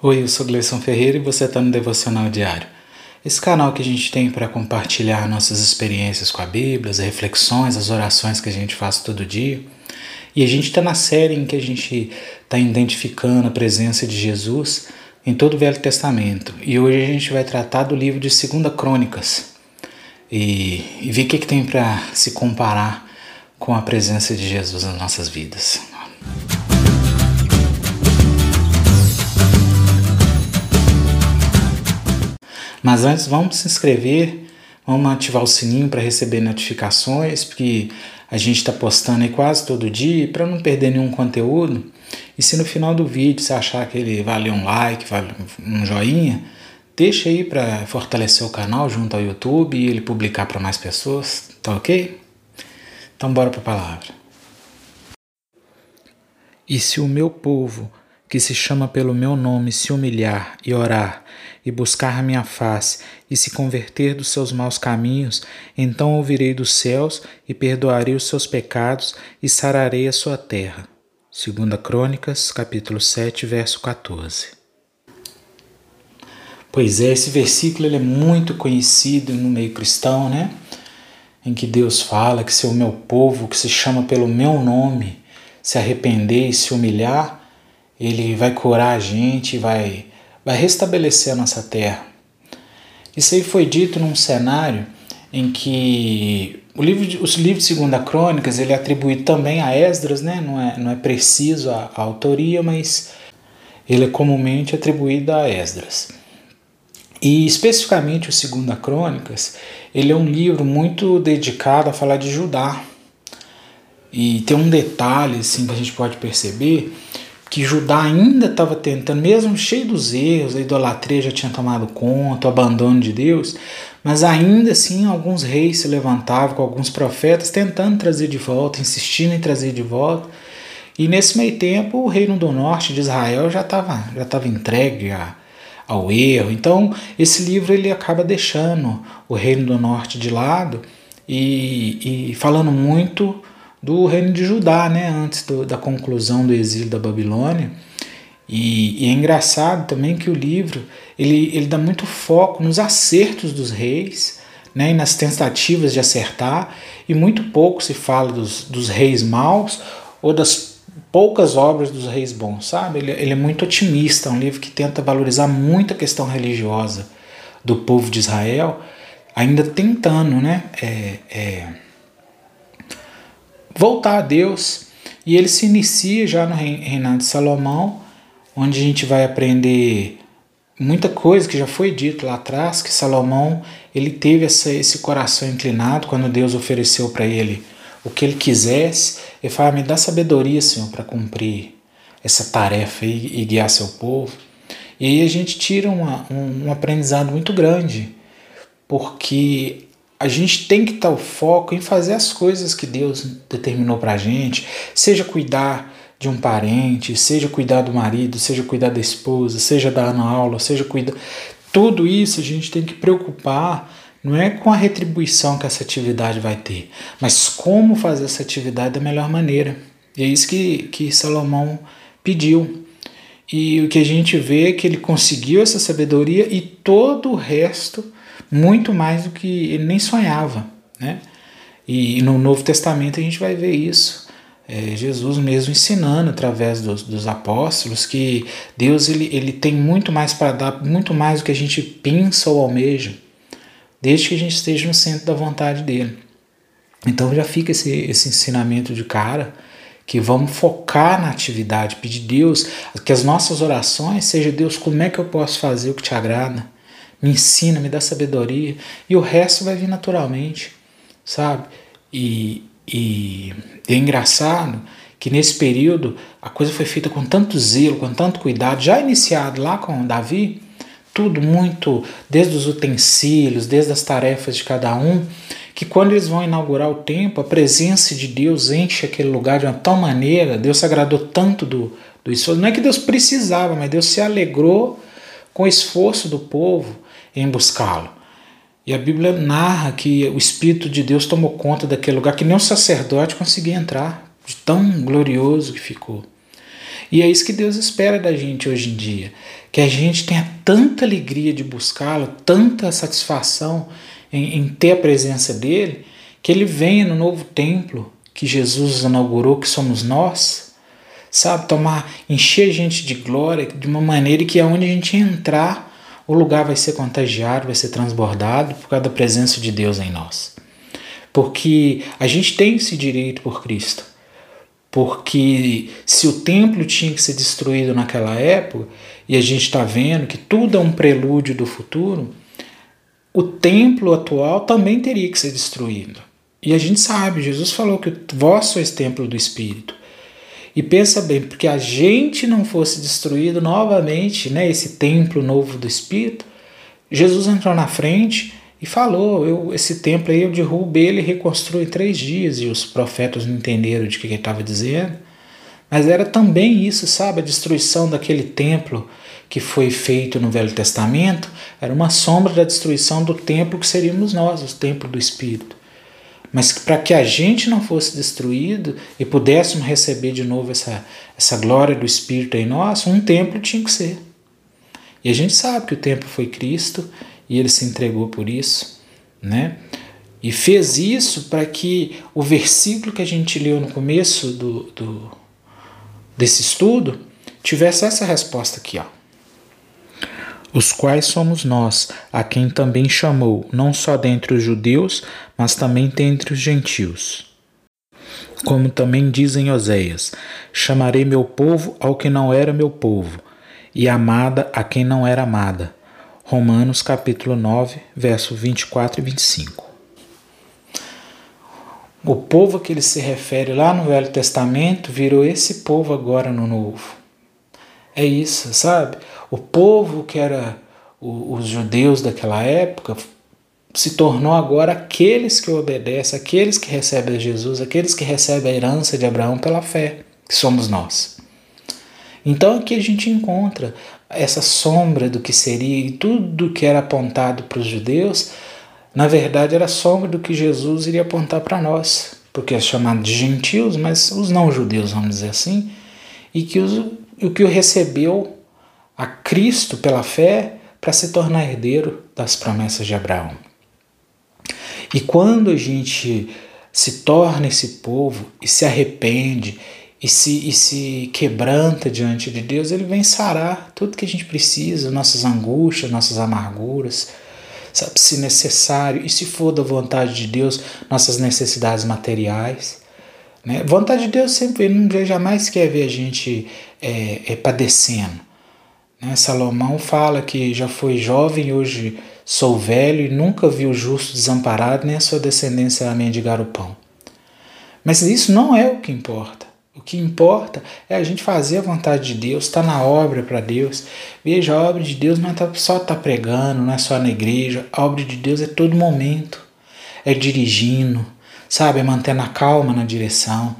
Oi, eu sou Gleison Ferreira e você está no Devocional Diário. Esse canal que a gente tem para compartilhar nossas experiências com a Bíblia, as reflexões, as orações que a gente faz todo dia. E a gente está na série em que a gente está identificando a presença de Jesus em todo o Velho Testamento. E hoje a gente vai tratar do livro de Segunda Crônicas e, e ver o que, que tem para se comparar com a presença de Jesus nas nossas vidas. Mas antes, vamos se inscrever, vamos ativar o sininho para receber notificações, porque a gente está postando aí quase todo dia para não perder nenhum conteúdo. E se no final do vídeo você achar que ele vale um like, vale um joinha, deixa aí para fortalecer o canal junto ao YouTube e ele publicar para mais pessoas, tá ok? Então bora para a palavra. E se o meu povo que se chama pelo meu nome, se humilhar e orar, e buscar minha face, e se converter dos seus maus caminhos, então ouvirei dos céus e perdoarei os seus pecados e sararei a sua terra. 2 Crônicas, capítulo 7, verso 14. Pois é, esse versículo ele é muito conhecido no meio cristão, né? Em que Deus fala que se o meu povo, que se chama pelo meu nome, se arrepender e se humilhar, ele vai curar a gente, vai, vai restabelecer a nossa terra. Isso aí foi dito num cenário em que o livro de, os livros de Segunda Crônicas ele é atribuído também a Esdras, né? não, é, não é preciso a, a autoria, mas ele é comumente atribuído a Esdras. E especificamente o Segunda Crônicas, ele é um livro muito dedicado a falar de Judá. E tem um detalhe assim que a gente pode perceber que Judá ainda estava tentando, mesmo cheio dos erros, a idolatria já tinha tomado conta, o abandono de Deus, mas ainda assim alguns reis se levantavam com alguns profetas tentando trazer de volta, insistindo em trazer de volta. E nesse meio tempo o reino do norte de Israel já estava já tava entregue a, ao erro. Então esse livro ele acaba deixando o reino do norte de lado e, e falando muito do reino de Judá, né, antes do, da conclusão do exílio da Babilônia. E, e, é engraçado também que o livro ele, ele dá muito foco nos acertos dos reis né, e nas tentativas de acertar, e muito pouco se fala dos, dos reis maus ou das poucas obras dos reis bons, sabe? Ele, ele é muito otimista, é um livro que tenta valorizar muito a questão religiosa do povo de Israel, ainda tentando né, é, é, voltar a Deus. E ele se inicia já no reinado de Salomão, onde a gente vai aprender muita coisa que já foi dito lá atrás, que Salomão ele teve essa, esse coração inclinado quando Deus ofereceu para ele o que ele quisesse. Ele fala, me dá sabedoria, Senhor, para cumprir essa tarefa e, e, guiar seu povo. E aí a gente tira uma, um, um aprendizado muito grande, porque a gente tem que estar o foco em fazer as coisas que Deus determinou para a gente, seja cuidar de um parente, seja cuidar do marido, seja cuidar da esposa, seja dar na aula, seja cuidar. Tudo isso a gente tem que preocupar, não é com a retribuição que essa atividade vai ter, mas como fazer essa atividade da melhor maneira. E é isso que, que Salomão pediu. E o que a gente vê é que ele conseguiu essa sabedoria e todo o resto muito mais do que ele nem sonhava, né? E no Novo Testamento a gente vai ver isso. É, Jesus mesmo ensinando através dos, dos, apóstolos que Deus ele, ele tem muito mais para dar, muito mais do que a gente pensa ou almeja, desde que a gente esteja no centro da vontade dele. Então já fica esse, esse ensinamento de cara que vamos focar na atividade, pedir Deus que as nossas orações sejam Deus, como é que eu posso fazer o que te agrada? me ensina, me dá sabedoria, e o resto vai vir naturalmente, sabe? E, e é engraçado que nesse período a coisa foi feita com tanto zelo, com tanto cuidado, já iniciado lá com Davi, tudo muito, desde os utensílios, desde as tarefas de cada um, que quando eles vão inaugurar o templo, a presença de Deus enche aquele lugar de uma tal maneira, Deus se agradou tanto do, do esforço. Não é que Deus precisava, mas Deus se alegrou com o esforço do povo em buscá-lo. E a Bíblia narra que o Espírito de Deus tomou conta daquele lugar que nem o sacerdote conseguia entrar, de tão glorioso que ficou. E é isso que Deus espera da gente hoje em dia, que a gente tenha tanta alegria de buscá-lo, tanta satisfação em, em ter a presença dele, que ele venha no novo templo que Jesus inaugurou, que somos nós, sabe? Tomar, encher a gente de glória de uma maneira que aonde a gente entrar, o lugar vai ser contagiado, vai ser transbordado por causa da presença de Deus em nós. Porque a gente tem esse direito por Cristo. Porque se o templo tinha que ser destruído naquela época, e a gente está vendo que tudo é um prelúdio do futuro, o templo atual também teria que ser destruído. E a gente sabe, Jesus falou que vós sois templo do Espírito. E pensa bem, porque a gente não fosse destruído novamente, né, esse templo novo do Espírito, Jesus entrou na frente e falou: eu, esse templo aí eu derrubo ele e reconstruo em três dias. E os profetas não entenderam de que ele estava dizendo. Mas era também isso, sabe? A destruição daquele templo que foi feito no Velho Testamento era uma sombra da destruição do templo que seríamos nós, o templo do Espírito. Mas para que a gente não fosse destruído e pudéssemos receber de novo essa, essa glória do Espírito em nós, um templo tinha que ser. E a gente sabe que o templo foi Cristo e ele se entregou por isso, né? E fez isso para que o versículo que a gente leu no começo do, do, desse estudo tivesse essa resposta aqui, ó. Os quais somos nós, a quem também chamou, não só dentre os judeus, mas também dentre os gentios. Como também dizem Oséias: Chamarei meu povo ao que não era meu povo, e amada a quem não era amada. Romanos capítulo 9, verso 24 e 25. O povo que ele se refere lá no Velho Testamento virou esse povo agora no Novo. É isso, sabe? O povo que era os judeus daquela época se tornou agora aqueles que obedecem, aqueles que recebem a Jesus, aqueles que recebem a herança de Abraão pela fé, que somos nós. Então aqui a gente encontra essa sombra do que seria e tudo que era apontado para os judeus, na verdade era sombra do que Jesus iria apontar para nós, porque é chamado de gentios, mas os não judeus, vamos dizer assim, e que o que o recebeu a Cristo pela fé para se tornar herdeiro das promessas de Abraão. E quando a gente se torna esse povo e se arrepende e se, e se quebranta diante de Deus, Ele vem sarar tudo que a gente precisa, nossas angústias, nossas amarguras, sabe, se necessário, e se for da vontade de Deus, nossas necessidades materiais. Né? Vontade de Deus sempre, Ele jamais quer ver a gente é, é, padecendo. Né? Salomão fala que já foi jovem, hoje sou velho e nunca vi o justo desamparado, nem a sua descendência a mendigar o pão. Mas isso não é o que importa. O que importa é a gente fazer a vontade de Deus, estar tá na obra para Deus. Veja, a obra de Deus não é tá, só estar tá pregando, não é só na igreja. A obra de Deus é todo momento. É dirigindo, sabe? É mantendo a calma na direção.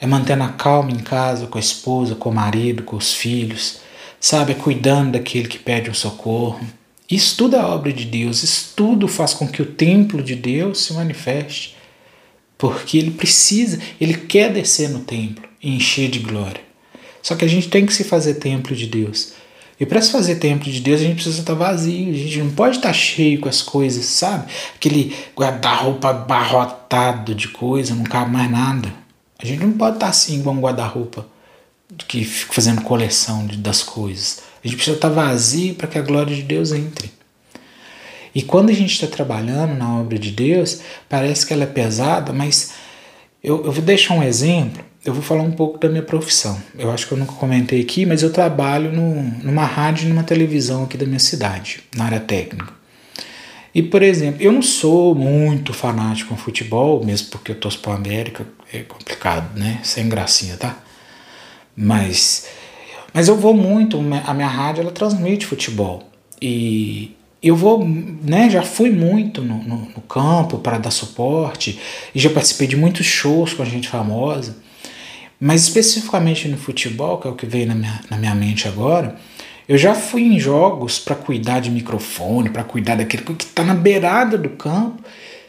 É mantendo a calma em casa, com a esposa, com o marido, com os filhos. Sabe? É cuidando daquele que pede um socorro. Isso tudo é obra de Deus. Isso tudo faz com que o templo de Deus se manifeste porque ele precisa, ele quer descer no templo e encher de glória. Só que a gente tem que se fazer templo de Deus. E para se fazer templo de Deus, a gente precisa estar vazio, a gente não pode estar cheio com as coisas, sabe? Aquele guarda-roupa barrotado de coisa, não cabe mais nada. A gente não pode estar assim igual um guarda-roupa que fica fazendo coleção de, das coisas. A gente precisa estar vazio para que a glória de Deus entre. E quando a gente está trabalhando na obra de Deus, parece que ela é pesada, mas eu, eu vou deixar um exemplo. Eu vou falar um pouco da minha profissão. Eu acho que eu nunca comentei aqui, mas eu trabalho no, numa rádio e numa televisão aqui da minha cidade, na área técnica. E, por exemplo, eu não sou muito fanático com futebol, mesmo porque eu torço para a América, é complicado, né? Sem gracinha, tá? Mas, mas eu vou muito, a minha rádio ela transmite futebol. E, eu vou, né, já fui muito no, no, no campo para dar suporte e já participei de muitos shows com a gente famosa, mas especificamente no futebol, que é o que veio na minha, na minha mente agora, eu já fui em jogos para cuidar de microfone, para cuidar daquele que está na beirada do campo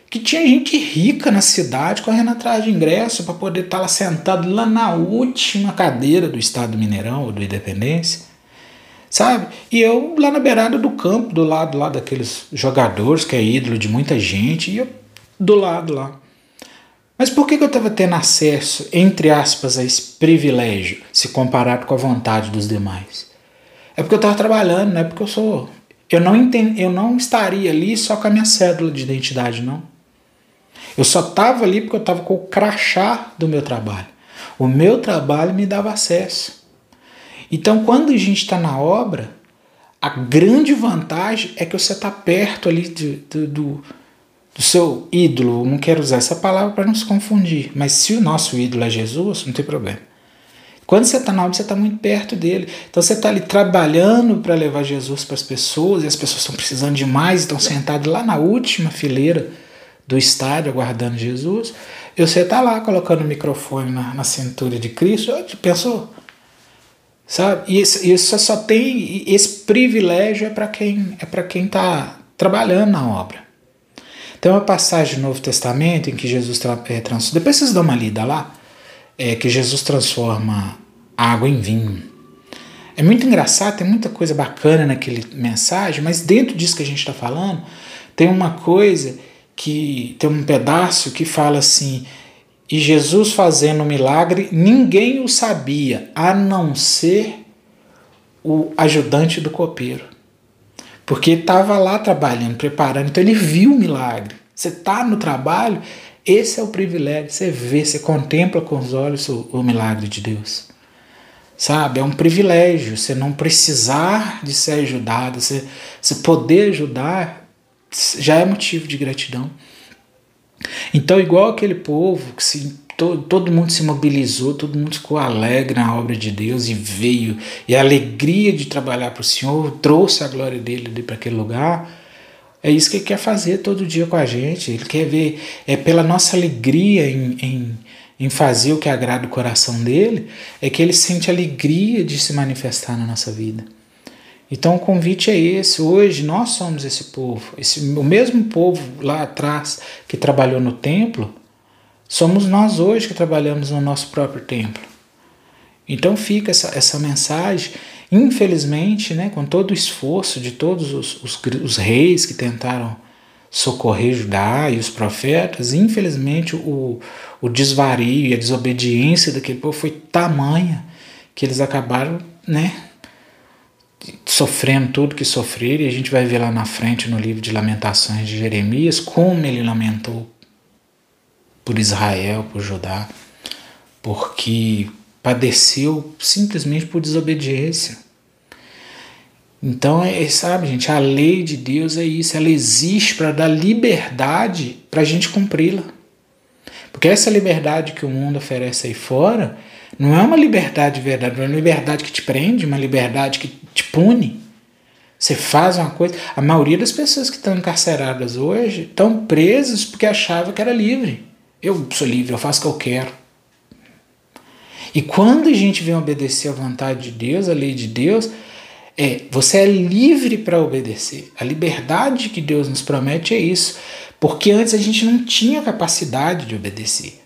que tinha gente rica na cidade correndo atrás de ingresso para poder estar tá lá sentado lá na última cadeira do Estado do Mineirão ou do Independência, sabe? E eu lá na beirada do campo, do lado lá daqueles jogadores que é ídolo de muita gente, e eu do lado lá. Mas por que, que eu estava tendo acesso, entre aspas, a esse privilégio, se comparado com a vontade dos demais? É porque eu estava trabalhando, não é porque eu sou. Eu não, entendo, eu não estaria ali só com a minha cédula de identidade, não. Eu só estava ali porque eu estava com o crachá do meu trabalho. O meu trabalho me dava acesso. Então, quando a gente está na obra, a grande vantagem é que você está perto ali de, de, do, do seu ídolo, não quero usar essa palavra para não se confundir, mas se o nosso ídolo é Jesus, não tem problema. Quando você está na aula, você está muito perto dele. Então você está ali trabalhando para levar Jesus para as pessoas, e as pessoas estão precisando de mais, estão sentadas lá na última fileira do estádio aguardando Jesus. E você está lá colocando o microfone na, na cintura de Cristo. Pensou? Sabe? E isso, isso só tem. Esse privilégio é para quem é para quem está trabalhando na obra. Tem uma passagem do Novo Testamento em que Jesus é, trans... Depois vocês dão uma lida lá, é, que Jesus transforma água em vinho. É muito engraçado, tem muita coisa bacana naquele mensagem, mas dentro disso que a gente está falando, tem uma coisa que tem um pedaço que fala assim: e Jesus fazendo o milagre, ninguém o sabia, a não ser o ajudante do copeiro. Porque estava lá trabalhando, preparando, então ele viu o milagre. Você está no trabalho, esse é o privilégio. Você vê, você contempla com os olhos o, o milagre de Deus. Sabe? É um privilégio você não precisar de ser ajudado, você, você poder ajudar já é motivo de gratidão. Então, igual aquele povo que se todo, todo mundo se mobilizou, todo mundo ficou alegre na obra de Deus e veio, e a alegria de trabalhar para o Senhor trouxe a glória dele para aquele lugar. É isso que ele quer fazer todo dia com a gente. Ele quer ver, é pela nossa alegria em, em, em fazer o que agrada o coração dele, é que ele sente alegria de se manifestar na nossa vida. Então o convite é esse. Hoje nós somos esse povo, esse, o mesmo povo lá atrás que trabalhou no templo, somos nós hoje que trabalhamos no nosso próprio templo. Então fica essa, essa mensagem. Infelizmente, né, com todo o esforço de todos os, os, os reis que tentaram socorrer Judá e os profetas, infelizmente o, o desvario e a desobediência daquele povo foi tamanha que eles acabaram né, sofrendo tudo que sofreram, e a gente vai ver lá na frente no livro de Lamentações de Jeremias como ele lamentou por Israel, por Judá, porque padeceu simplesmente por desobediência. Então, é, sabe, gente, a lei de Deus é isso, ela existe para dar liberdade para a gente cumpri-la. Porque essa liberdade que o mundo oferece aí fora não é uma liberdade verdade, não é uma liberdade que te prende, uma liberdade que te pune. Você faz uma coisa. A maioria das pessoas que estão encarceradas hoje estão presas porque achavam que era livre. Eu sou livre, eu faço o que eu quero. E quando a gente vem obedecer à vontade de Deus, à lei de Deus, é, você é livre para obedecer. A liberdade que Deus nos promete é isso. Porque antes a gente não tinha capacidade de obedecer.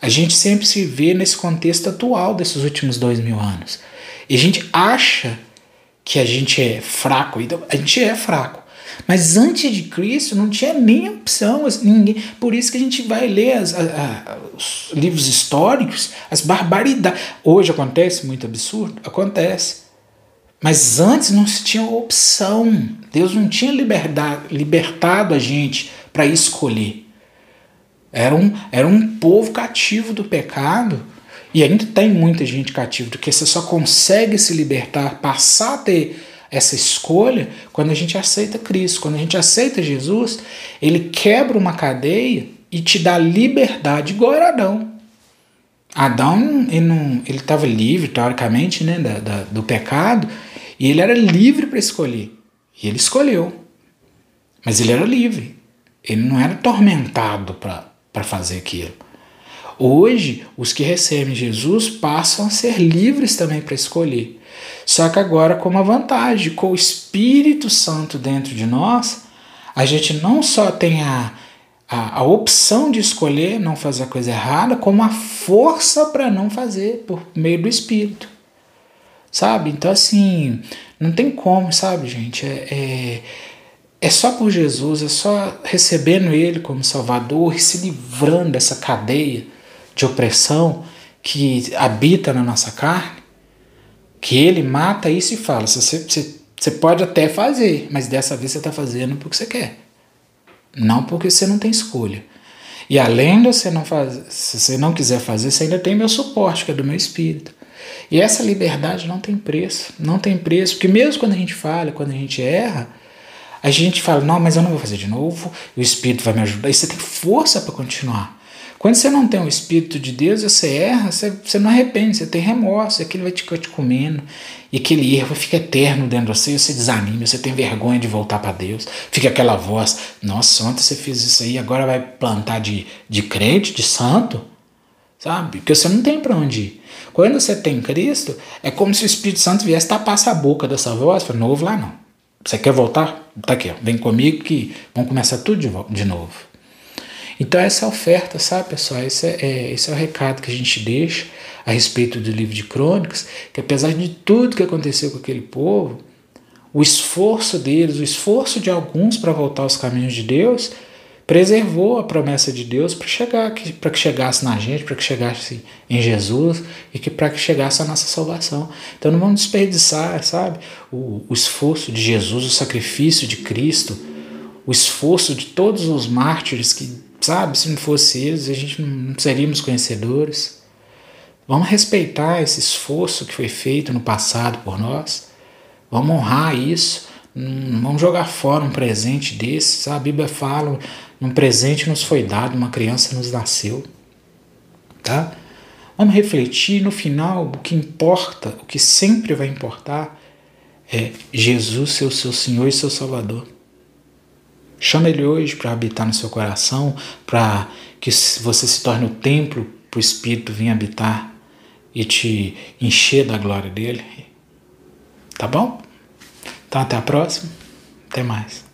A gente sempre se vê nesse contexto atual desses últimos dois mil anos. E a gente acha que a gente é fraco. Então, a gente é fraco. Mas antes de Cristo não tinha nem opção, ninguém. Por isso que a gente vai ler as, a, a, os livros históricos, as barbaridades. Hoje acontece muito absurdo? Acontece. Mas antes não se tinha opção. Deus não tinha liberdade, libertado a gente para escolher. Era um, era um povo cativo do pecado. E ainda tem muita gente cativa, porque você só consegue se libertar, passar a ter essa escolha quando a gente aceita Cristo. Quando a gente aceita Jesus, ele quebra uma cadeia e te dá liberdade, igual era Adão. Adão ele estava livre, teoricamente, né, da, da, do pecado, e ele era livre para escolher. E ele escolheu. Mas ele era livre. Ele não era atormentado para fazer aquilo. Hoje, os que recebem Jesus passam a ser livres também para escolher. Só que agora com uma vantagem, com o Espírito Santo dentro de nós, a gente não só tem a, a, a opção de escolher não fazer a coisa errada como a força para não fazer por meio do Espírito. Sabe? Então, assim, não tem como, sabe, gente? É, é, é só por Jesus, é só recebendo Ele como Salvador e se livrando dessa cadeia de opressão que habita na nossa carne, que Ele mata isso e fala: você, você, você pode até fazer, mas dessa vez você está fazendo porque você quer. Não porque você não tem escolha. E além de você não fazer, se você não quiser fazer, você ainda tem meu suporte, que é do meu espírito. E essa liberdade não tem preço, não tem preço, porque mesmo quando a gente falha, quando a gente erra, a gente fala, não, mas eu não vou fazer de novo, o Espírito vai me ajudar, e você tem força para continuar. Quando você não tem o Espírito de Deus, você erra, você, você não arrepende, você tem remorso, aquilo vai te, te comendo, e aquele erro fica eterno dentro de você, você desanima, você tem vergonha de voltar para Deus, fica aquela voz, nossa, ontem você fez isso aí, agora vai plantar de, de crente, de santo, sabe? Porque você não tem para onde ir. Quando você tem Cristo, é como se o Espírito Santo viesse tapar a boca dessa voz, fala, não ouve lá não. Você quer voltar? Tá aqui, ó, vem comigo que vamos começar tudo de, de novo. Então essa é a oferta, sabe, pessoal? Esse é, é, esse é o recado que a gente deixa a respeito do livro de Crônicas, que apesar de tudo que aconteceu com aquele povo, o esforço deles, o esforço de alguns para voltar aos caminhos de Deus, preservou a promessa de Deus para chegar para que chegasse na gente, para que chegasse em Jesus e que para que chegasse a nossa salvação. Então não vamos desperdiçar, sabe, o, o esforço de Jesus, o sacrifício de Cristo, o esforço de todos os mártires que Sabe, se não fosse eles, a gente não seríamos conhecedores. Vamos respeitar esse esforço que foi feito no passado por nós. Vamos honrar isso. vamos jogar fora um presente desse. Sabe? A Bíblia fala: um presente nos foi dado, uma criança nos nasceu. Tá? Vamos refletir. No final, o que importa, o que sempre vai importar, é Jesus ser o seu Senhor e seu Salvador. Chama Ele hoje para habitar no seu coração, para que você se torne o templo para o Espírito vir habitar e te encher da glória dele. Tá bom? Então até a próxima. Até mais.